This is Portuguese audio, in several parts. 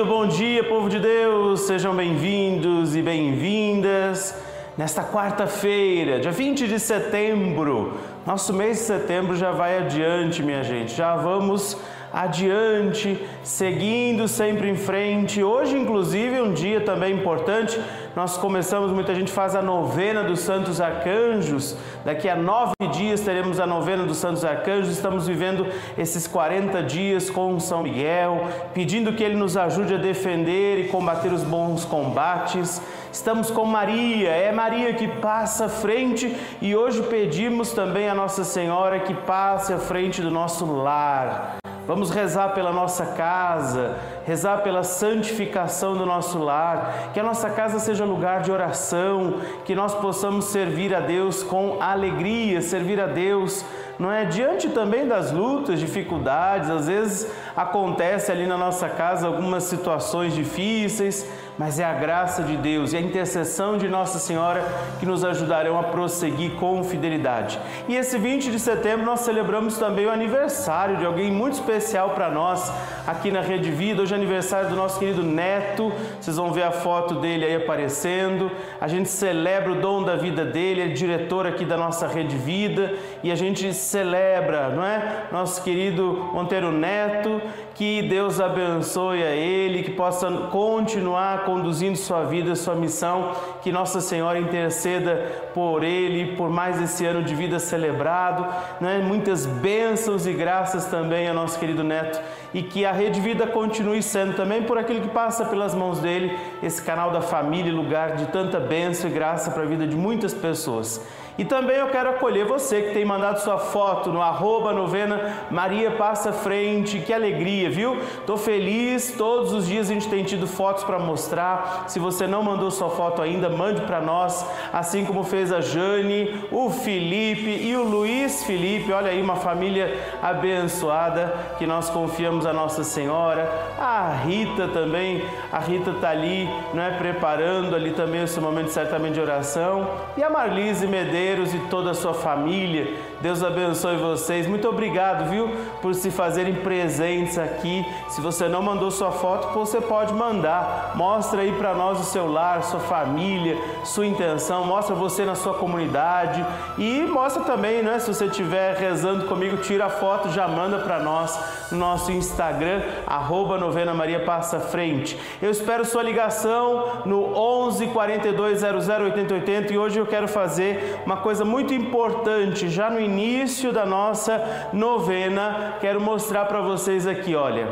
Muito bom dia, povo de Deus, sejam bem-vindos e bem-vindas. Nesta quarta-feira, dia 20 de setembro, nosso mês de setembro já vai adiante, minha gente, já vamos adiante, seguindo sempre em frente. Hoje, inclusive, é um dia também importante. Nós começamos, muita gente faz a novena dos Santos Arcanjos. Daqui a nove dias teremos a novena dos Santos Arcanjos. Estamos vivendo esses 40 dias com São Miguel, pedindo que ele nos ajude a defender e combater os bons combates. Estamos com Maria, é Maria que passa à frente e hoje pedimos também a Nossa Senhora que passe à frente do nosso lar. Vamos rezar pela nossa casa, rezar pela santificação do nosso lar, que a nossa casa seja lugar de oração, que nós possamos servir a Deus com alegria, servir a Deus não é? Diante também das lutas, dificuldades, às vezes acontece ali na nossa casa algumas situações difíceis, mas é a graça de Deus e a intercessão de Nossa Senhora que nos ajudarão a prosseguir com fidelidade. E esse 20 de setembro nós celebramos também o aniversário de alguém muito especial para nós aqui na Rede Vida. Hoje é aniversário do nosso querido Neto. Vocês vão ver a foto dele aí aparecendo. A gente celebra o dom da vida dele, é diretor aqui da nossa Rede Vida e a gente celebra, não é? Nosso querido Monteiro Neto, que Deus abençoe a ele, que possa continuar conduzindo sua vida, sua missão, que Nossa Senhora interceda por ele, por mais esse ano de vida celebrado, né? muitas bênçãos e graças também ao nosso querido neto e que a Rede Vida continue sendo também por aquilo que passa pelas mãos dele, esse canal da família, lugar de tanta bênção e graça para a vida de muitas pessoas. E também eu quero acolher você que tem mandado sua foto no arroba novena Maria Passa Frente. Que alegria, viu? Tô feliz, todos os dias a gente tem tido fotos para mostrar. Se você não mandou sua foto ainda, mande para nós, assim como fez a Jane, o Felipe e o Luiz Felipe. Olha aí, uma família abençoada que nós confiamos a Nossa Senhora. A Rita também, a Rita tá ali, não é preparando ali também esse momento certamente de oração. E a Marlise Medeiros e toda a sua família. Deus abençoe vocês. Muito obrigado, viu, por se fazerem presentes aqui. Se você não mandou sua foto, você pode mandar. Mostra aí para nós o seu lar, sua família, sua intenção. Mostra você na sua comunidade e mostra também, né, se você estiver rezando comigo, tira a foto, já manda para nós no nosso Instagram arroba novena Maria Passa Frente. Eu espero sua ligação no 11 42 00 80 80 e hoje eu quero fazer uma coisa muito importante já no início da nossa novena. Quero mostrar para vocês aqui, olha,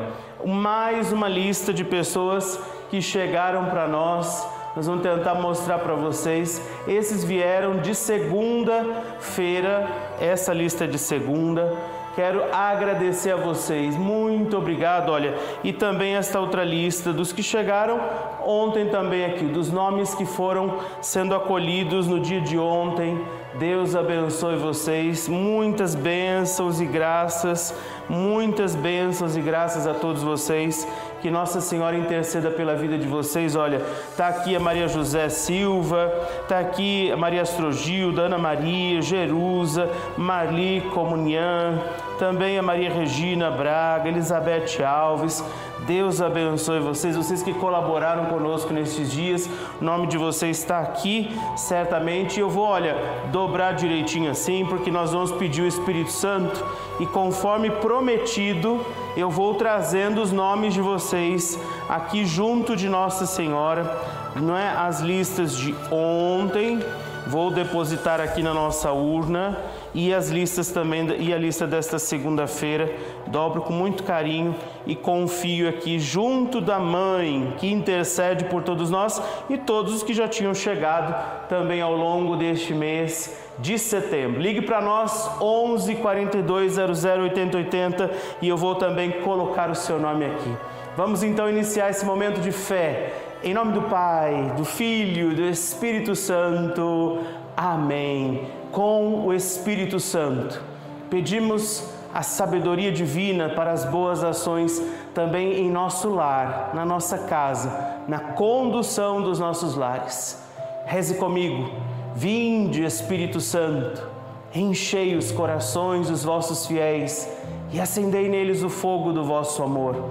mais uma lista de pessoas que chegaram para nós. Nós vamos tentar mostrar para vocês. Esses vieram de segunda-feira, essa lista é de segunda. Quero agradecer a vocês, muito obrigado. Olha, e também esta outra lista dos que chegaram ontem também aqui, dos nomes que foram sendo acolhidos no dia de ontem. Deus abençoe vocês, muitas bênçãos e graças, muitas bênçãos e graças a todos vocês. Que Nossa Senhora interceda pela vida de vocês. Olha, tá aqui a Maria José Silva, tá aqui a Maria Astrogilda, Ana Maria, Jerusa, Marli Comunhã, também a Maria Regina Braga, Elizabeth Alves. Deus abençoe vocês, vocês que colaboraram conosco nesses dias. O nome de vocês está aqui, certamente. Eu vou, olha, dobrar direitinho assim, porque nós vamos pedir o Espírito Santo e conforme prometido, eu vou trazendo os nomes de vocês aqui junto de Nossa Senhora, não é as listas de ontem, vou depositar aqui na nossa urna e as listas também e a lista desta segunda-feira dobro com muito carinho e confio aqui junto da mãe que intercede por todos nós e todos os que já tinham chegado também ao longo deste mês de setembro. Ligue para nós 11 42 00 80 80 e eu vou também colocar o seu nome aqui. Vamos então iniciar esse momento de fé. Em nome do Pai, do Filho, do Espírito Santo. Amém. Com o Espírito Santo, pedimos a sabedoria divina para as boas ações também em nosso lar, na nossa casa, na condução dos nossos lares. Reze comigo. Vinde, Espírito Santo, enchei os corações dos vossos fiéis e acendei neles o fogo do vosso amor.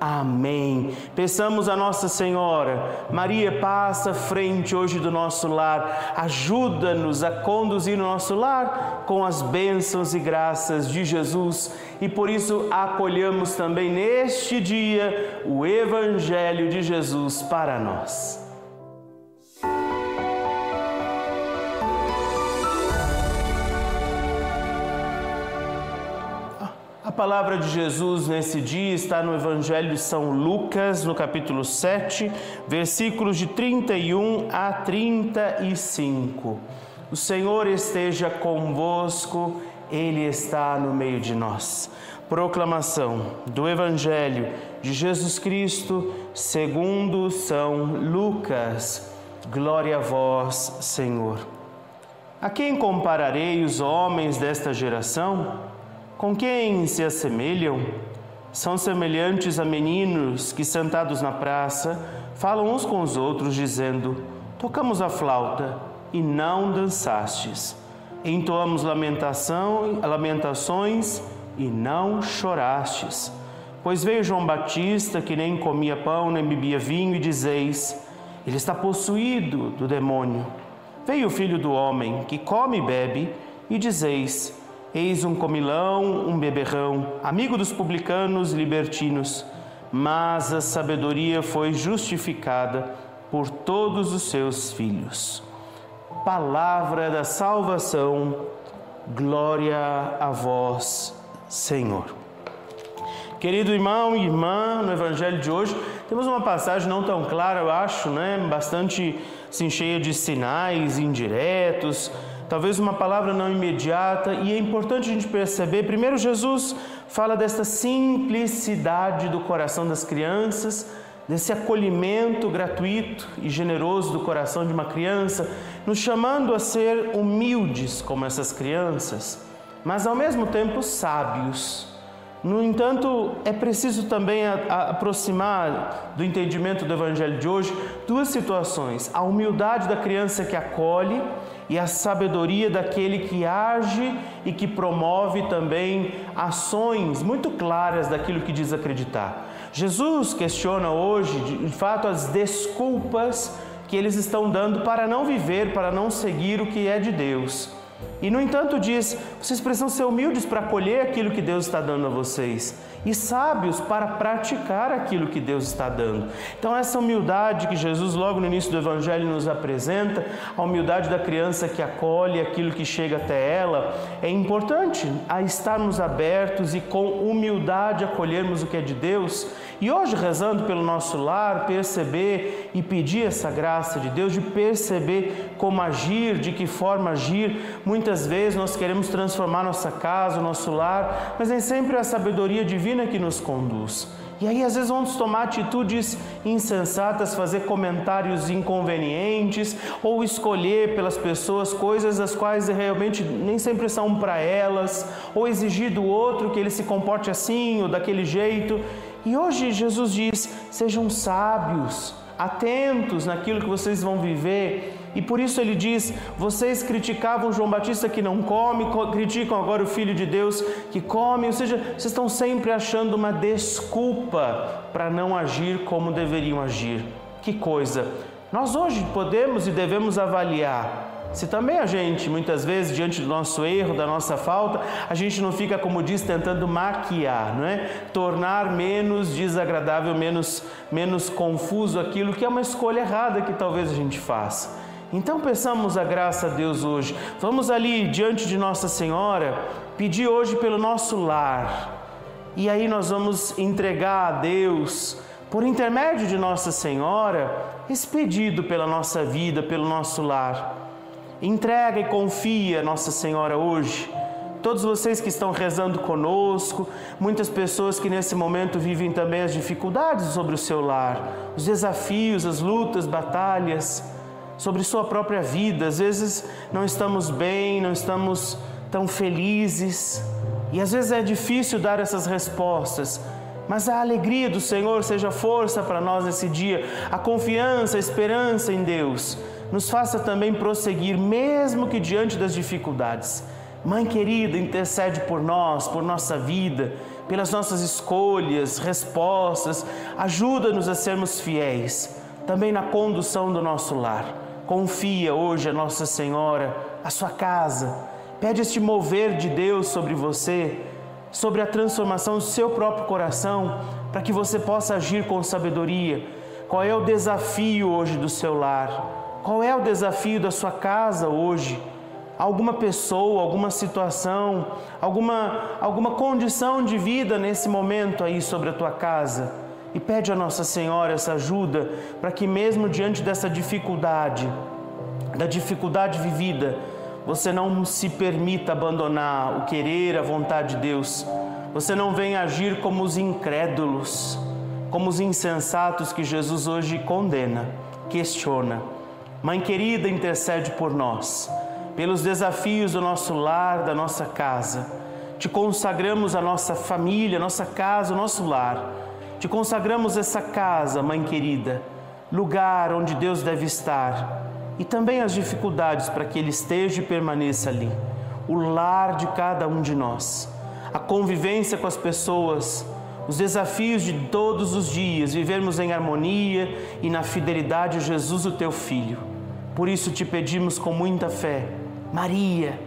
Amém. Peçamos a Nossa Senhora, Maria, passa frente hoje do nosso lar, ajuda-nos a conduzir o nosso lar com as bênçãos e graças de Jesus e por isso acolhamos também neste dia o Evangelho de Jesus para nós. Palavra de Jesus nesse dia está no Evangelho de São Lucas, no capítulo 7, versículos de 31 a 35. O Senhor esteja convosco, Ele está no meio de nós. Proclamação do Evangelho de Jesus Cristo segundo São Lucas. Glória a vós, Senhor. A quem compararei os homens desta geração? Com quem se assemelham? São semelhantes a meninos que, sentados na praça, falam uns com os outros, dizendo: Tocamos a flauta e não dançastes. Entoamos lamentação, lamentações e não chorastes. Pois veio João Batista, que nem comia pão nem bebia vinho, e dizeis: Ele está possuído do demônio. Veio o filho do homem, que come e bebe, e dizeis: Eis um comilão, um beberrão, amigo dos publicanos e libertinos, mas a sabedoria foi justificada por todos os seus filhos. Palavra da salvação, glória a vós, Senhor. Querido irmão e irmã, no Evangelho de hoje temos uma passagem não tão clara, eu acho, né? bastante assim, cheia de sinais indiretos, talvez uma palavra não imediata, e é importante a gente perceber. Primeiro, Jesus fala desta simplicidade do coração das crianças, desse acolhimento gratuito e generoso do coração de uma criança, nos chamando a ser humildes como essas crianças, mas ao mesmo tempo sábios. No entanto, é preciso também a, a aproximar do entendimento do Evangelho de hoje duas situações: a humildade da criança que acolhe e a sabedoria daquele que age e que promove também ações muito claras daquilo que diz acreditar. Jesus questiona hoje, de fato, as desculpas que eles estão dando para não viver, para não seguir o que é de Deus. E, no entanto, diz: vocês precisam ser humildes para acolher aquilo que Deus está dando a vocês e sábios para praticar aquilo que Deus está dando. Então, essa humildade que Jesus, logo no início do Evangelho, nos apresenta, a humildade da criança que acolhe aquilo que chega até ela, é importante a estarmos abertos e com humildade acolhermos o que é de Deus. E hoje, rezando pelo nosso lar, perceber e pedir essa graça de Deus, de perceber como agir, de que forma agir. Muitas vezes nós queremos transformar nossa casa, nosso lar, mas nem sempre a sabedoria divina que nos conduz. E aí, às vezes, vamos tomar atitudes insensatas, fazer comentários inconvenientes ou escolher pelas pessoas coisas as quais realmente nem sempre são para elas, ou exigir do outro que ele se comporte assim ou daquele jeito. E hoje, Jesus diz: sejam sábios, atentos naquilo que vocês vão viver e por isso ele diz: vocês criticavam João Batista que não come, criticam agora o Filho de Deus que come, ou seja, vocês estão sempre achando uma desculpa para não agir como deveriam agir. Que coisa! Nós hoje podemos e devemos avaliar se também a gente, muitas vezes, diante do nosso erro, da nossa falta, a gente não fica, como diz, tentando maquiar, não é? Tornar menos desagradável, menos, menos confuso aquilo que é uma escolha errada que talvez a gente faça. Então peçamos a graça a Deus hoje. Vamos ali diante de Nossa Senhora pedir hoje pelo nosso lar. E aí nós vamos entregar a Deus, por intermédio de Nossa Senhora, esse pedido pela nossa vida, pelo nosso lar. Entrega e confia Nossa Senhora hoje. Todos vocês que estão rezando conosco, muitas pessoas que nesse momento vivem também as dificuldades sobre o seu lar, os desafios, as lutas, batalhas. Sobre sua própria vida. Às vezes não estamos bem, não estamos tão felizes e às vezes é difícil dar essas respostas. Mas a alegria do Senhor seja força para nós nesse dia, a confiança, a esperança em Deus nos faça também prosseguir, mesmo que diante das dificuldades. Mãe querida, intercede por nós, por nossa vida, pelas nossas escolhas, respostas, ajuda-nos a sermos fiéis, também na condução do nosso lar. Confia hoje a Nossa Senhora, a sua casa, pede este mover de Deus sobre você, sobre a transformação do seu próprio coração, para que você possa agir com sabedoria. Qual é o desafio hoje do seu lar? Qual é o desafio da sua casa hoje? alguma pessoa, alguma situação, alguma, alguma condição de vida nesse momento aí sobre a tua casa. E pede a Nossa Senhora essa ajuda para que, mesmo diante dessa dificuldade, da dificuldade vivida, você não se permita abandonar o querer, a vontade de Deus. Você não venha agir como os incrédulos, como os insensatos que Jesus hoje condena, questiona. Mãe querida, intercede por nós pelos desafios do nosso lar, da nossa casa. Te consagramos a nossa família, nossa casa, o nosso lar. Te consagramos essa casa, mãe querida, lugar onde Deus deve estar, e também as dificuldades para que Ele esteja e permaneça ali. O lar de cada um de nós, a convivência com as pessoas, os desafios de todos os dias, vivermos em harmonia e na fidelidade a Jesus, o teu Filho. Por isso te pedimos com muita fé Maria,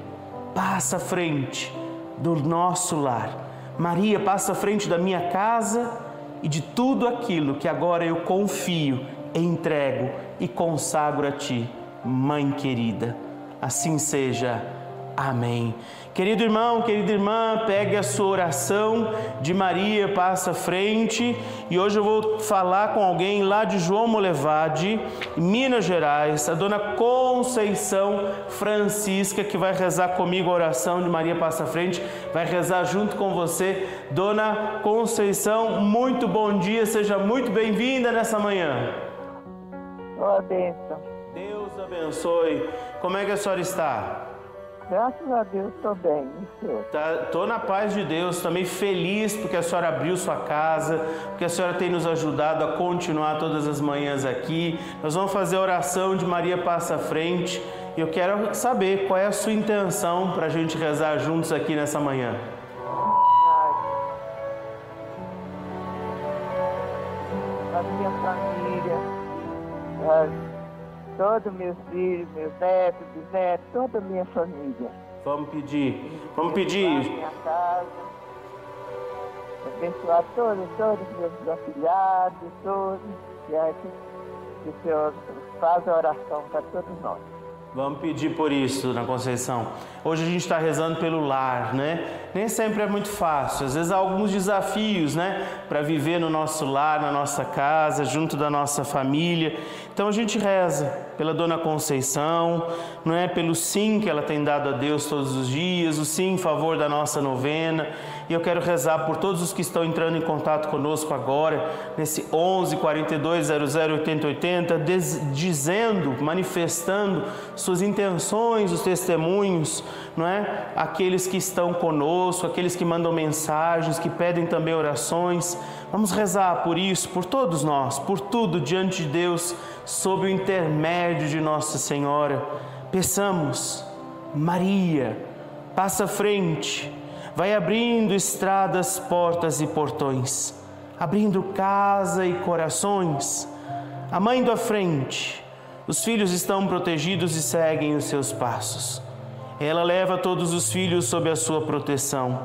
passa à frente do nosso lar. Maria, passa à frente da minha casa e de tudo aquilo que agora eu confio, entrego e consagro a Ti, Mãe querida. Assim seja. Amém. Querido irmão, querida irmã, pegue a sua oração de Maria, passa à frente. E hoje eu vou falar com alguém lá de João Molevade, Minas Gerais, a dona Conceição Francisca, que vai rezar comigo a oração de Maria passa à frente, vai rezar junto com você. Dona Conceição, muito bom dia, seja muito bem-vinda nessa manhã. Boa bênção. Deus abençoe. Como é que a senhora está? Graças a Deus estou bem. Tá, tô na paz de Deus, também feliz porque a senhora abriu sua casa, porque a senhora tem nos ajudado a continuar todas as manhãs aqui. Nós vamos fazer a oração de Maria Passa à Frente e eu quero saber qual é a sua intenção para a gente rezar juntos aqui nessa manhã. A minha família, todos meus filhos, meus netos, bisnetos, toda a minha família. Vamos pedir, vamos pedir. minha casa, abençoar todos, todos meus afilhados, todos, que, é que o Senhor faz a oração para todos nós. Vamos pedir por isso, na Conceição. Hoje a gente está rezando pelo lar, né? Nem sempre é muito fácil. Às vezes há alguns desafios, né? Para viver no nosso lar, na nossa casa, junto da nossa família. Então a gente reza pela Dona Conceição, não é? Pelo sim que ela tem dado a Deus todos os dias, o sim em favor da nossa novena. E eu quero rezar por todos os que estão entrando em contato conosco agora, nesse 11 42 00 80 80, dizendo, manifestando suas intenções, os testemunhos, não é? Aqueles que estão conosco, aqueles que mandam mensagens, que pedem também orações. Vamos rezar por isso, por todos nós, por tudo diante de Deus, sob o intermédio de Nossa Senhora. Peçamos, Maria, passa à frente vai abrindo estradas, portas e portões, abrindo casa e corações. A mãe à frente, os filhos estão protegidos e seguem os seus passos. Ela leva todos os filhos sob a sua proteção.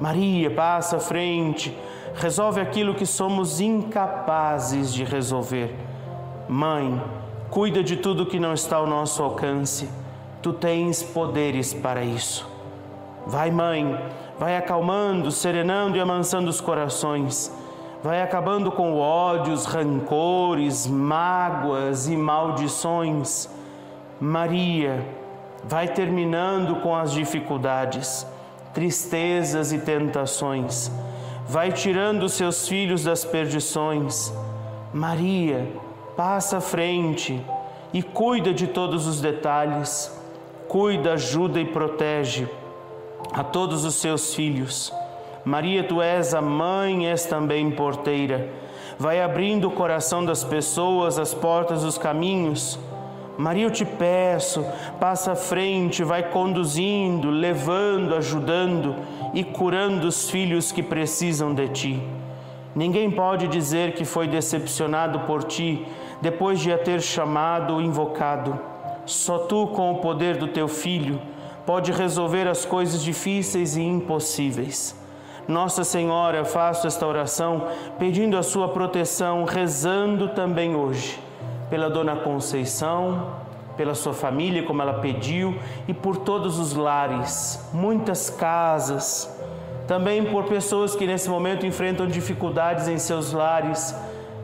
Maria passa à frente, resolve aquilo que somos incapazes de resolver. Mãe, cuida de tudo que não está ao nosso alcance. Tu tens poderes para isso. Vai, mãe, vai acalmando, serenando e amansando os corações. Vai acabando com ódios, rancores, mágoas e maldições. Maria, vai terminando com as dificuldades, tristezas e tentações. Vai tirando seus filhos das perdições. Maria, passa à frente e cuida de todos os detalhes. Cuida, ajuda e protege a todos os seus filhos. Maria, tu és a mãe, és também porteira. Vai abrindo o coração das pessoas, as portas dos caminhos. Maria, eu te peço, passa à frente, vai conduzindo, levando, ajudando e curando os filhos que precisam de ti. Ninguém pode dizer que foi decepcionado por ti depois de a ter chamado ou invocado. Só tu, com o poder do teu filho, pode resolver as coisas difíceis e impossíveis. Nossa Senhora, faço esta oração pedindo a sua proteção, rezando também hoje pela Dona Conceição, pela sua família, como ela pediu, e por todos os lares, muitas casas, também por pessoas que nesse momento enfrentam dificuldades em seus lares,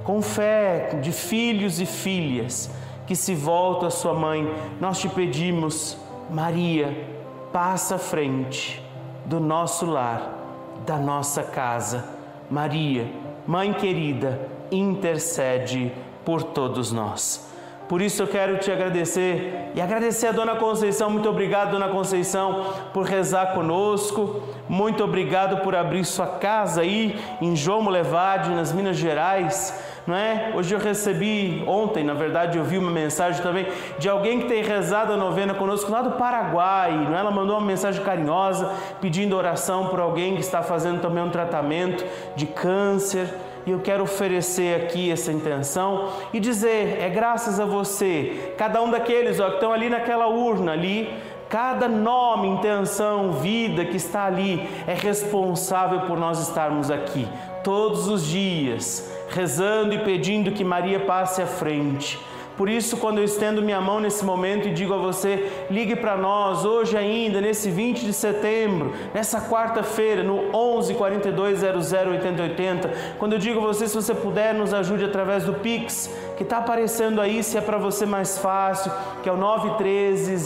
com fé de filhos e filhas que se voltam à sua mãe. Nós te pedimos, Maria, passa à frente do nosso lar da nossa casa. Maria, Mãe querida, intercede por todos nós. Por isso eu quero te agradecer e agradecer a Dona Conceição. Muito obrigado, Dona Conceição, por rezar conosco. Muito obrigado por abrir sua casa aí em João Molevade, nas Minas Gerais não é? Hoje eu recebi, ontem, na verdade, eu vi uma mensagem também de alguém que tem rezado a novena conosco lá do Paraguai, não é? Ela mandou uma mensagem carinhosa pedindo oração por alguém que está fazendo também um tratamento de câncer. E eu quero oferecer aqui essa intenção e dizer: é graças a você, cada um daqueles ó, que estão ali naquela urna ali, Cada nome, intenção, vida que está ali é responsável por nós estarmos aqui todos os dias, rezando e pedindo que Maria passe à frente. Por isso, quando eu estendo minha mão nesse momento e digo a você, ligue para nós hoje ainda, nesse 20 de setembro, nessa quarta-feira, no 11 42 00 80 80. Quando eu digo a você, se você puder, nos ajude através do Pix, que está aparecendo aí, se é para você mais fácil, que é o 913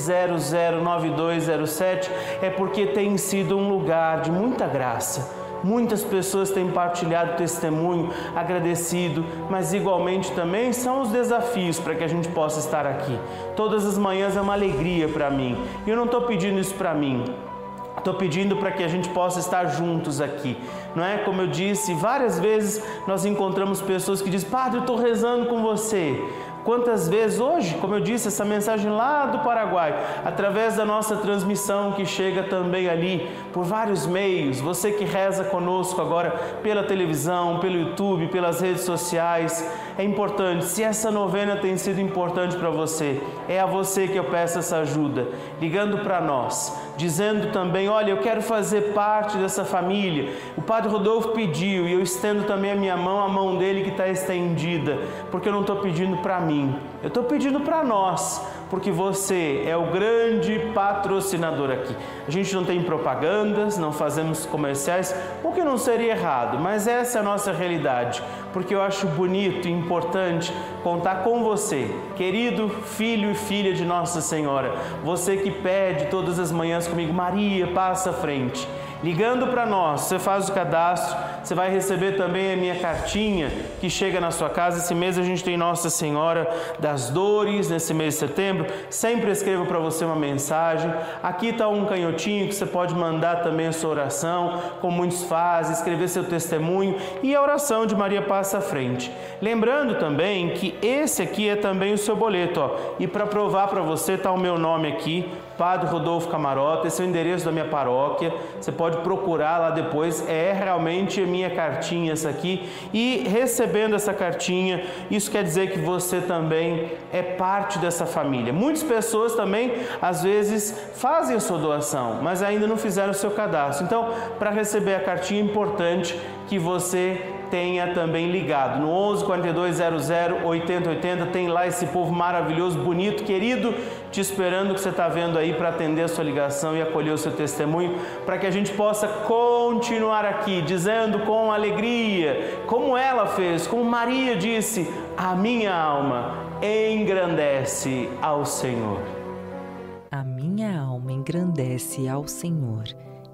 009207, é porque tem sido um lugar de muita graça Muitas pessoas têm partilhado testemunho, agradecido, mas igualmente também são os desafios para que a gente possa estar aqui. Todas as manhãs é uma alegria para mim. E eu não estou pedindo isso para mim, Estou pedindo para que a gente possa estar juntos aqui, não é? Como eu disse, várias vezes nós encontramos pessoas que dizem: Padre, eu estou rezando com você. Quantas vezes hoje, como eu disse, essa mensagem lá do Paraguai, através da nossa transmissão que chega também ali por vários meios, você que reza conosco agora pela televisão, pelo YouTube, pelas redes sociais, é importante. Se essa novena tem sido importante para você, é a você que eu peço essa ajuda, ligando para nós, dizendo também: olha, eu quero fazer parte dessa família. O Padre Rodolfo pediu e eu estendo também a minha mão, a mão dele que está estendida, porque eu não estou pedindo para mim mim, eu estou pedindo para nós, porque você é o grande patrocinador aqui. A gente não tem propagandas, não fazemos comerciais, o que não seria errado, mas essa é a nossa realidade, porque eu acho bonito e importante contar com você, querido filho e filha de Nossa Senhora, você que pede todas as manhãs comigo, Maria, passa à frente. Ligando para nós, você faz o cadastro, você vai receber também a minha cartinha que chega na sua casa. Esse mês a gente tem Nossa Senhora das Dores, nesse mês de setembro. Sempre escrevo para você uma mensagem. Aqui está um canhotinho que você pode mandar também a sua oração, como muitos fazem, escrever seu testemunho e a oração de Maria passa à frente. Lembrando também que esse aqui é também o seu boleto, ó. E para provar para você está o meu nome aqui, Padre Rodolfo Camarota, esse é o endereço da minha paróquia. Você pode procurar lá depois. É realmente a minha cartinha essa aqui. E recebendo essa cartinha, isso quer dizer que você também é parte dessa família. Muitas pessoas também, às vezes, fazem a sua doação, mas ainda não fizeram o seu cadastro. Então, para receber a cartinha, é importante que você tenha também ligado. No 11 42 00 80 80 tem lá esse povo maravilhoso, bonito, querido, te esperando que você está vendo aí para atender a sua ligação e acolher o seu testemunho, para que a gente possa continuar aqui dizendo com alegria, como ela fez, como Maria disse: a minha alma engrandece ao Senhor. A minha alma engrandece ao Senhor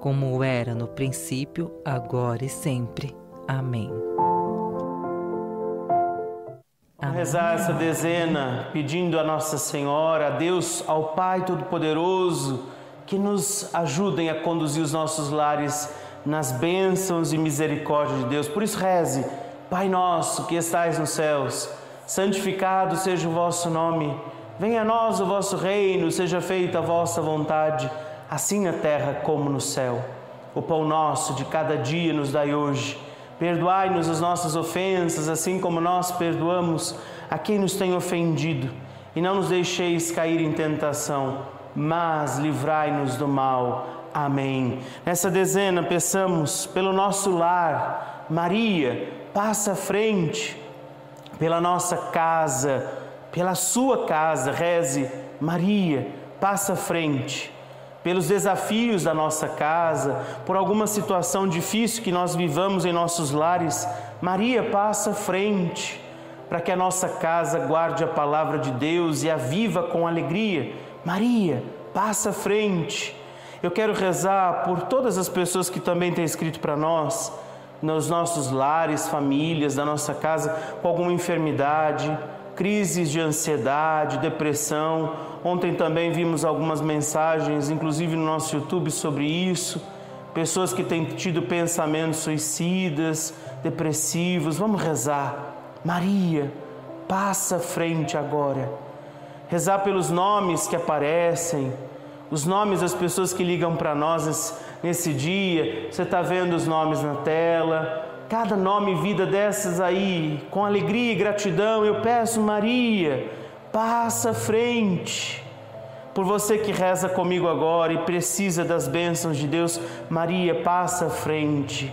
como era no princípio, agora e sempre. Amém. Vamos rezar essa dezena pedindo a Nossa Senhora, a Deus, ao Pai Todo-Poderoso, que nos ajudem a conduzir os nossos lares nas bênçãos e misericórdia de Deus. Por isso, reze, Pai nosso que estais nos céus, santificado seja o vosso nome. Venha a nós o vosso reino, seja feita a vossa vontade, assim na terra como no céu. O pão nosso de cada dia nos dai hoje Perdoai-nos as nossas ofensas, assim como nós perdoamos a quem nos tem ofendido. E não nos deixeis cair em tentação, mas livrai-nos do mal. Amém. Nessa dezena, peçamos pelo nosso lar, Maria, passa à frente, pela nossa casa, pela sua casa, reze, Maria, passa à frente pelos desafios da nossa casa, por alguma situação difícil que nós vivamos em nossos lares, Maria passa frente para que a nossa casa guarde a palavra de Deus e a viva com alegria. Maria, passa frente. Eu quero rezar por todas as pessoas que também têm escrito para nós, nos nossos lares, famílias, da nossa casa, com alguma enfermidade, crises de ansiedade, depressão. Ontem também vimos algumas mensagens, inclusive no nosso YouTube, sobre isso. Pessoas que têm tido pensamentos suicidas, depressivos. Vamos rezar. Maria, passa frente agora. Rezar pelos nomes que aparecem, os nomes das pessoas que ligam para nós nesse dia. Você está vendo os nomes na tela cada nome e vida dessas aí, com alegria e gratidão, eu peço, Maria, passa frente. Por você que reza comigo agora e precisa das bênçãos de Deus, Maria, passa frente.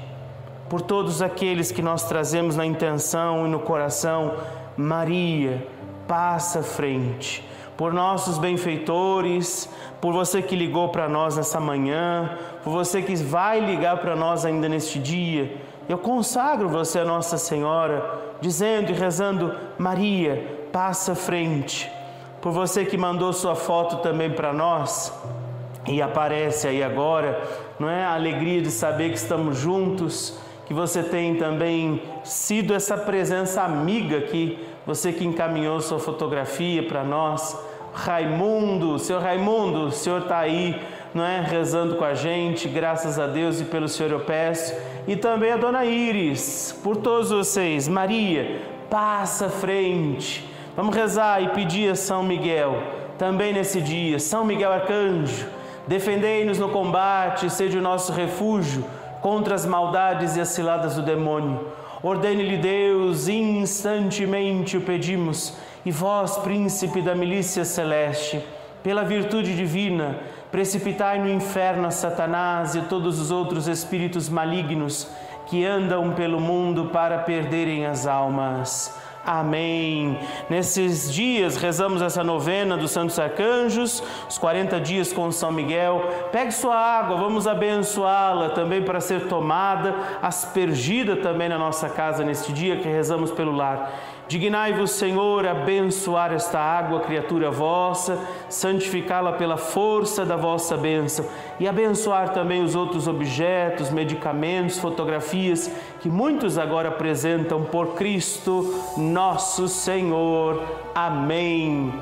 Por todos aqueles que nós trazemos na intenção e no coração, Maria, passa frente. Por nossos benfeitores, por você que ligou para nós nessa manhã, por você que vai ligar para nós ainda neste dia, eu consagro você a Nossa Senhora, dizendo e rezando: Maria, passa frente. Por você que mandou sua foto também para nós e aparece aí agora, não é? A alegria de saber que estamos juntos, que você tem também sido essa presença amiga aqui, você que encaminhou sua fotografia para nós. Raimundo, seu Raimundo, o senhor está aí não é? rezando com a gente, graças a Deus e pelo Senhor eu peço. E também a Dona Iris, por todos vocês. Maria, passa frente. Vamos rezar e pedir a São Miguel, também nesse dia. São Miguel Arcanjo, defendei-nos no combate, seja o nosso refúgio contra as maldades e as ciladas do demônio. Ordene-lhe Deus, instantemente o pedimos, e vós, príncipe da milícia celeste, pela virtude divina, precipitai no inferno a Satanás e todos os outros espíritos malignos que andam pelo mundo para perderem as almas. Amém. Nesses dias rezamos essa novena dos Santos Arcanjos, os 40 dias com São Miguel. Pegue sua água, vamos abençoá-la também para ser tomada, aspergida também na nossa casa neste dia que rezamos pelo lar. Dignai-vos, Senhor, abençoar esta água, criatura vossa, santificá-la pela força da vossa bênção e abençoar também os outros objetos, medicamentos, fotografias que muitos agora apresentam por Cristo nosso Senhor. Amém.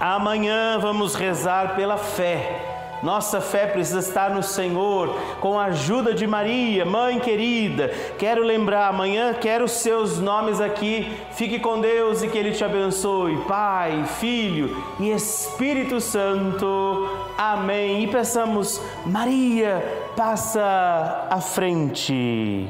Amanhã vamos rezar pela fé Nossa fé precisa estar no Senhor, com a ajuda de Maria, mãe querida. Quero lembrar, amanhã quero os seus nomes aqui. Fique com Deus e que Ele te abençoe. Pai, Filho e Espírito Santo. Amém. E peçamos, Maria, passa à frente.